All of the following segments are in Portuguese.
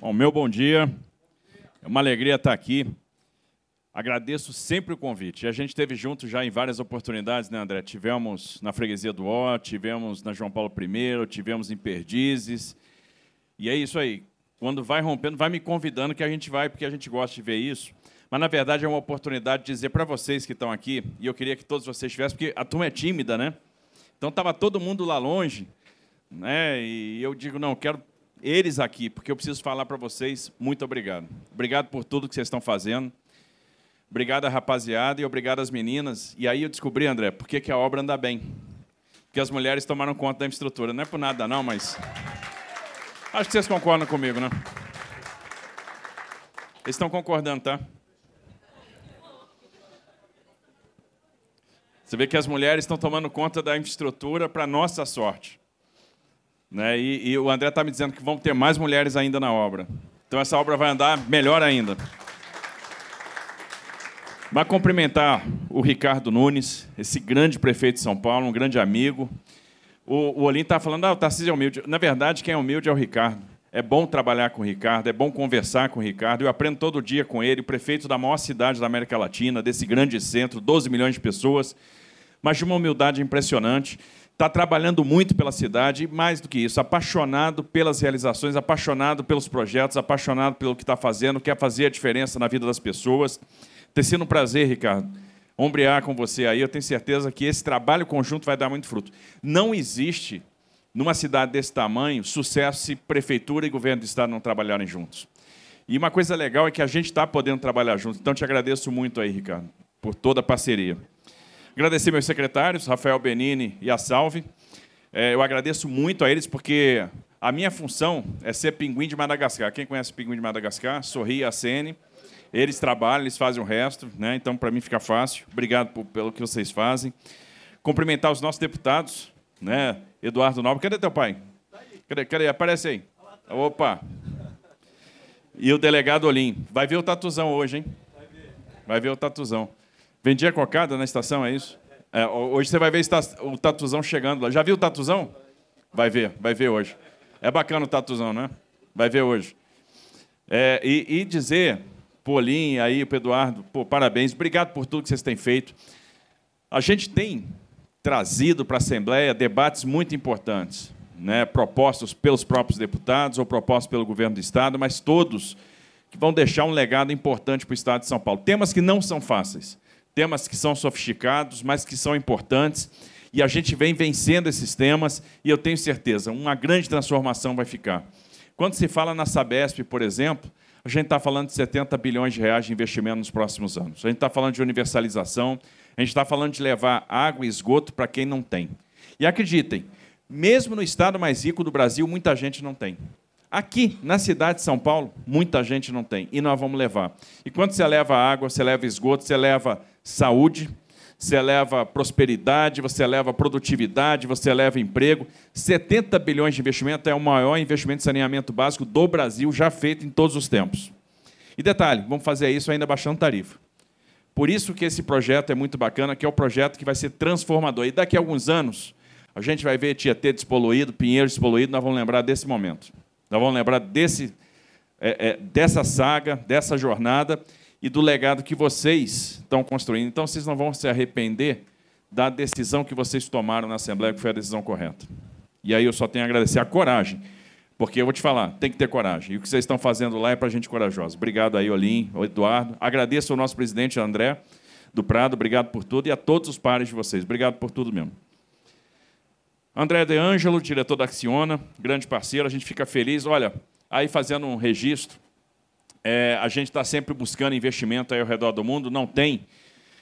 Bom, meu bom dia. É uma alegria estar aqui. Agradeço sempre o convite. A gente esteve junto já em várias oportunidades, né, André? Tivemos na Freguesia do Ó, tivemos na João Paulo I, tivemos em Perdizes. E é isso aí. Quando vai rompendo, vai me convidando que a gente vai, porque a gente gosta de ver isso. Mas, na verdade, é uma oportunidade de dizer para vocês que estão aqui, e eu queria que todos vocês estivessem, porque a turma é tímida, né? Então, estava todo mundo lá longe, né? E eu digo, não, quero eles aqui, porque eu preciso falar para vocês, muito obrigado. Obrigado por tudo que vocês estão fazendo. Obrigado, rapaziada, e obrigado às meninas. E aí eu descobri, André, por que, que a obra anda bem. Porque as mulheres tomaram conta da infraestrutura. Não é por nada, não, mas. Acho que vocês concordam comigo, né? Eles estão concordando, tá? Você vê que as mulheres estão tomando conta da infraestrutura para nossa sorte. Né? E, e o André está me dizendo que vão ter mais mulheres ainda na obra. Então essa obra vai andar melhor ainda. Vai cumprimentar o Ricardo Nunes, esse grande prefeito de São Paulo, um grande amigo. O, o Olim está falando, ah, o Tarcísio é humilde. Na verdade, quem é humilde é o Ricardo. É bom trabalhar com o Ricardo, é bom conversar com o Ricardo. Eu aprendo todo dia com ele, o prefeito da maior cidade da América Latina, desse grande centro, 12 milhões de pessoas, mas de uma humildade impressionante está trabalhando muito pela cidade e, mais do que isso, apaixonado pelas realizações, apaixonado pelos projetos, apaixonado pelo que está fazendo, quer fazer a diferença na vida das pessoas. Tem sido um prazer, Ricardo, ombrear com você aí. Eu tenho certeza que esse trabalho conjunto vai dar muito fruto. Não existe, numa cidade desse tamanho, sucesso se prefeitura e governo do Estado não trabalharem juntos. E uma coisa legal é que a gente está podendo trabalhar juntos. Então, te agradeço muito aí, Ricardo, por toda a parceria. Agradecer meus secretários, Rafael Benini e a Salve. É, eu agradeço muito a eles, porque a minha função é ser pinguim de Madagascar. Quem conhece pinguim de Madagascar? Sorri e acene. Eles trabalham, eles fazem o resto, né? então para mim fica fácil. Obrigado por, pelo que vocês fazem. Cumprimentar os nossos deputados, né? Eduardo Nobre. Cadê teu pai? Cadê? Cadê? Aparece aí. Opa! E o delegado Olim. Vai ver o tatuzão hoje, hein? Vai ver o tatuzão. Vendia cocada na estação, é isso? É, hoje você vai ver o tatuzão chegando lá. Já viu o tatuzão? Vai ver, vai ver hoje. É bacana o tatuzão, né? Vai ver hoje. É, e, e, dizer, Polim, aí, o Eduardo, pô, parabéns, obrigado por tudo que vocês têm feito. A gente tem trazido para a Assembleia debates muito importantes, né, propostos pelos próprios deputados ou propostos pelo governo do Estado, mas todos que vão deixar um legado importante para o Estado de São Paulo. Temas que não são fáceis temas que são sofisticados, mas que são importantes, e a gente vem vencendo esses temas, e eu tenho certeza, uma grande transformação vai ficar. Quando se fala na Sabesp, por exemplo, a gente está falando de 70 bilhões de reais de investimento nos próximos anos. A gente está falando de universalização, a gente está falando de levar água e esgoto para quem não tem. E acreditem, mesmo no estado mais rico do Brasil, muita gente não tem. Aqui, na cidade de São Paulo, muita gente não tem, e nós vamos levar. E quando você leva água, você leva esgoto, você leva saúde, você leva prosperidade, você leva produtividade, você leva emprego. 70 bilhões de investimento é o maior investimento de saneamento básico do Brasil já feito em todos os tempos. E detalhe, vamos fazer isso ainda baixando tarifa. Por isso que esse projeto é muito bacana, que é o projeto que vai ser transformador. E daqui a alguns anos, a gente vai ver Tietê despoluído, Pinheiro despoluído, nós vamos lembrar desse momento. Nós vamos lembrar desse, é, é, dessa saga, dessa jornada, e do legado que vocês estão construindo. Então, vocês não vão se arrepender da decisão que vocês tomaram na Assembleia, que foi a decisão correta. E aí eu só tenho a agradecer a coragem, porque eu vou te falar, tem que ter coragem. E o que vocês estão fazendo lá é para gente corajosa. Obrigado aí, Olim, Eduardo. Agradeço ao nosso presidente André do Prado, obrigado por tudo, e a todos os pares de vocês. Obrigado por tudo mesmo. André De Angelo, diretor da Axiona, grande parceiro, a gente fica feliz. Olha, aí fazendo um registro, é, a gente está sempre buscando investimento ao redor do mundo, não tem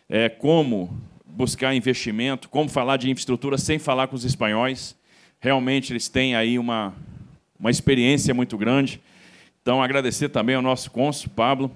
é, como buscar investimento, como falar de infraestrutura sem falar com os espanhóis. Realmente eles têm aí uma, uma experiência muito grande. Então, agradecer também ao nosso cônsul, Pablo.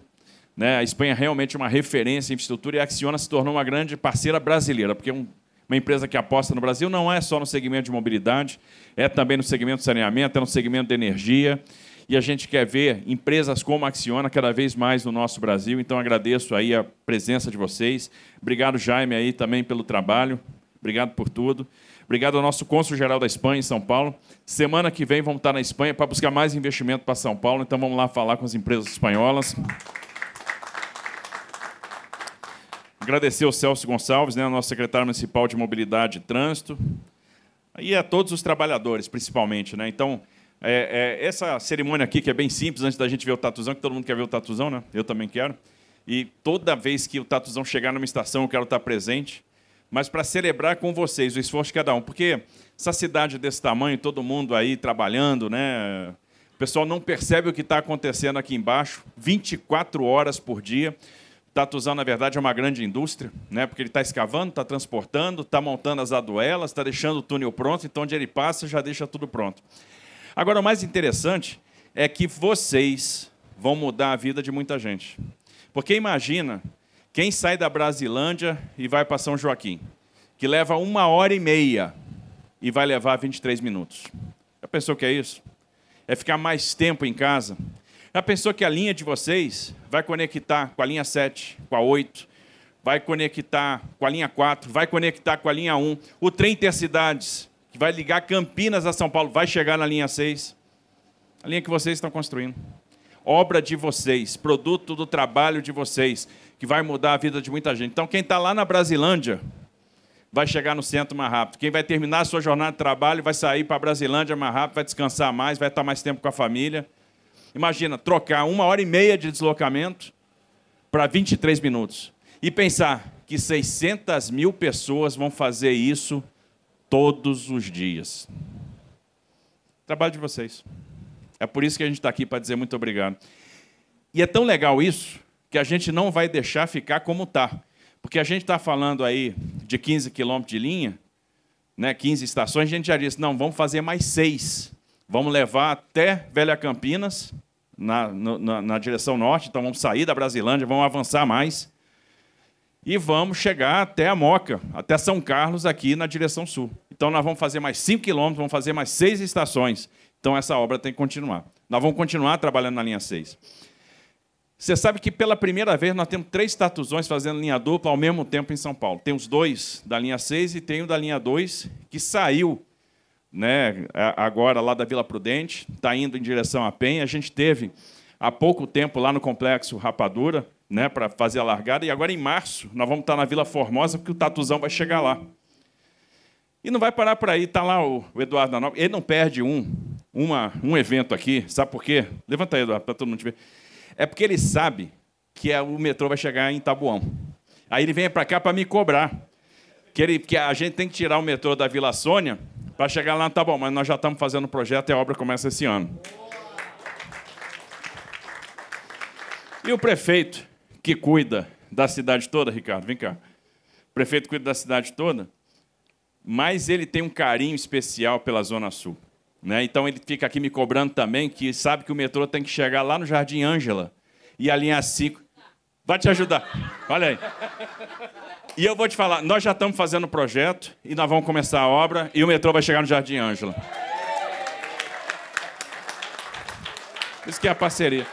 Né? A Espanha é realmente uma referência em infraestrutura e a Acciona se tornou uma grande parceira brasileira, porque um, uma empresa que aposta no Brasil não é só no segmento de mobilidade, é também no segmento de saneamento, é no segmento de energia e a gente quer ver empresas como a Acciona cada vez mais no nosso Brasil. Então agradeço aí a presença de vocês. Obrigado Jaime aí também pelo trabalho. Obrigado por tudo. Obrigado ao nosso cônsul-geral da Espanha, em São Paulo. Semana que vem vamos estar na Espanha para buscar mais investimento para São Paulo, então vamos lá falar com as empresas espanholas. Agradecer ao Celso Gonçalves, né, nosso secretário municipal de Mobilidade e Trânsito, e a todos os trabalhadores, principalmente. Né? Então, é, é, essa cerimônia aqui, que é bem simples, antes da gente ver o tatuzão, que todo mundo quer ver o tatuzão, né? eu também quero. E toda vez que o tatuzão chegar numa estação, eu quero estar presente. Mas para celebrar com vocês o esforço de cada um. Porque essa cidade desse tamanho, todo mundo aí trabalhando, né? o pessoal não percebe o que está acontecendo aqui embaixo, 24 horas por dia. Tatuzão, na verdade, é uma grande indústria, né? porque ele está escavando, está transportando, está montando as aduelas, está deixando o túnel pronto, então onde ele passa já deixa tudo pronto. Agora, o mais interessante é que vocês vão mudar a vida de muita gente. Porque imagina quem sai da Brasilândia e vai para São Joaquim, que leva uma hora e meia e vai levar 23 minutos. Já pensou que é isso? É ficar mais tempo em casa? Já pensou que a linha de vocês vai conectar com a linha 7, com a 8, vai conectar com a linha 4, vai conectar com a linha 1, o trem Intercidades, que vai ligar Campinas a São Paulo, vai chegar na linha 6. A linha que vocês estão construindo. Obra de vocês, produto do trabalho de vocês, que vai mudar a vida de muita gente. Então, quem está lá na Brasilândia vai chegar no centro mais rápido. Quem vai terminar a sua jornada de trabalho vai sair para a Brasilândia mais rápido, vai descansar mais, vai estar mais tempo com a família. Imagina, trocar uma hora e meia de deslocamento para 23 minutos. E pensar que 600 mil pessoas vão fazer isso todos os dias. Trabalho de vocês. É por isso que a gente está aqui para dizer muito obrigado. E é tão legal isso que a gente não vai deixar ficar como está. Porque a gente está falando aí de 15 quilômetros de linha, né, 15 estações, a gente já disse, não, vamos fazer mais seis. Vamos levar até Velha Campinas, na, na, na direção norte, então vamos sair da Brasilândia, vamos avançar mais e vamos chegar até a Moca, até São Carlos, aqui na direção sul. Então, nós vamos fazer mais 5 quilômetros, vamos fazer mais seis estações. Então, essa obra tem que continuar. Nós vamos continuar trabalhando na linha 6. Você sabe que pela primeira vez nós temos três tatuzões fazendo linha dupla ao mesmo tempo em São Paulo. Tem os dois da linha 6 e tem o da linha 2, que saiu né, agora lá da Vila Prudente, está indo em direção à Penha. A gente teve há pouco tempo lá no Complexo Rapadura, né, para fazer a largada. E agora, em março, nós vamos estar na Vila Formosa, porque o Tatuzão vai chegar lá. E não vai parar por aí. Está lá o, Eduardo da Ele não perde um, uma, um evento aqui. Sabe por quê? Levanta aí, Eduardo, para todo mundo te ver. É porque ele sabe que o metrô vai chegar em Tabuão. Aí ele vem para cá para me cobrar. Que, ele, que a gente tem que tirar o metrô da Vila Sônia para chegar lá, tá bom, mas nós já estamos fazendo o projeto e a obra começa esse ano. E o prefeito, que cuida da cidade toda, Ricardo, vem cá. O prefeito cuida da cidade toda, mas ele tem um carinho especial pela Zona Sul. Né? Então ele fica aqui me cobrando também, que sabe que o metrô tem que chegar lá no Jardim Ângela. E a linha 5 vai te ajudar. Olha aí. E eu vou te falar, nós já estamos fazendo o projeto e nós vamos começar a obra e o metrô vai chegar no Jardim Ângela. Isso que é a parceria.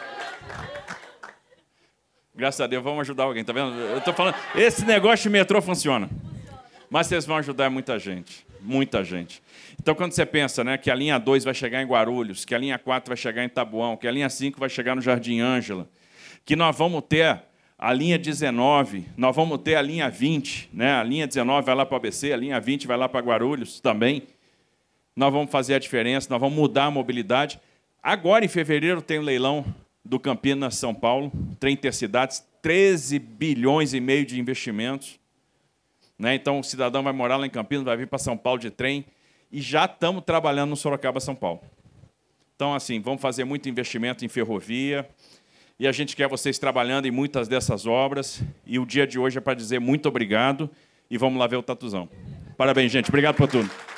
Graças a Deus, vamos ajudar alguém, tá vendo? Eu estou falando, esse negócio de metrô funciona. Mas vocês vão ajudar muita gente, muita gente. Então, quando você pensa né, que a linha 2 vai chegar em Guarulhos, que a linha 4 vai chegar em Tabuão, que a linha 5 vai chegar no Jardim Ângela, que nós vamos ter a linha 19, nós vamos ter a linha 20, né? a linha 19 vai lá para o ABC, a linha 20 vai lá para Guarulhos também. Nós vamos fazer a diferença, nós vamos mudar a mobilidade. Agora, em fevereiro, tem o leilão do Campinas São Paulo, trem intercidades, 13 bilhões e meio de investimentos. Né? Então o cidadão vai morar lá em Campinas, vai vir para São Paulo de trem e já estamos trabalhando no Sorocaba São Paulo. Então assim, vamos fazer muito investimento em ferrovia e a gente quer vocês trabalhando em muitas dessas obras e o dia de hoje é para dizer muito obrigado e vamos lá ver o tatuzão. Parabéns, gente. Obrigado por tudo.